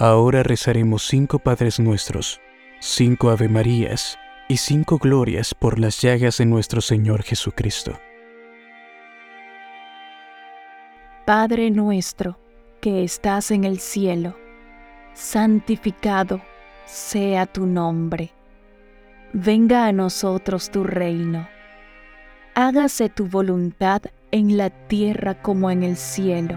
Ahora rezaremos cinco Padres Nuestros, cinco Ave Marías y cinco Glorias por las llagas de nuestro Señor Jesucristo. Padre nuestro, que estás en el cielo, santificado sea tu nombre. Venga a nosotros tu reino. Hágase tu voluntad en la tierra como en el cielo.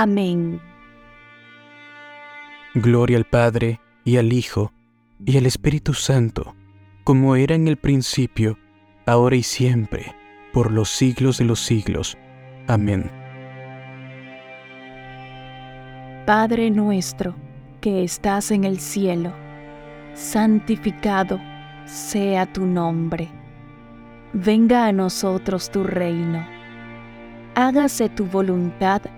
Amén. Gloria al Padre, y al Hijo, y al Espíritu Santo, como era en el principio, ahora y siempre, por los siglos de los siglos. Amén. Padre nuestro, que estás en el cielo, santificado sea tu nombre venga a nosotros tu reino. Hágase tu voluntad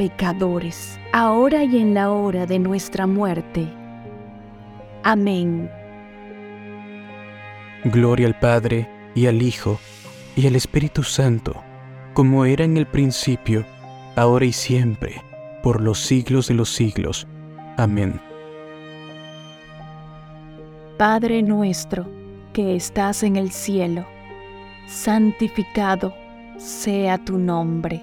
pecadores, ahora y en la hora de nuestra muerte. Amén. Gloria al Padre, y al Hijo, y el Espíritu Santo, como era en el principio, ahora y siempre, por los siglos de los siglos. Amén. Padre nuestro, que estás en el cielo, santificado sea tu nombre.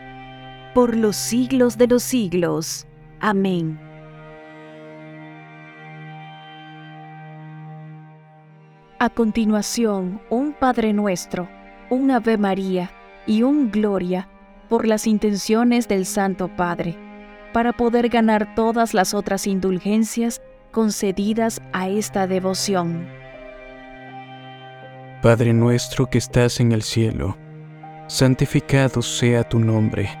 por los siglos de los siglos. Amén. A continuación, un Padre Nuestro, un Ave María y un Gloria por las intenciones del Santo Padre, para poder ganar todas las otras indulgencias concedidas a esta devoción. Padre nuestro que estás en el cielo, santificado sea tu nombre.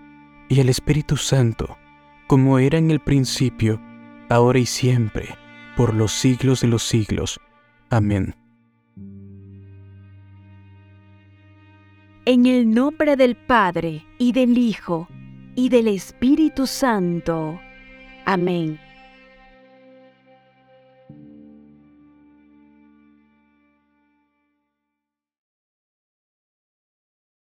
y al Espíritu Santo, como era en el principio, ahora y siempre, por los siglos de los siglos. Amén. En el nombre del Padre, y del Hijo, y del Espíritu Santo. Amén.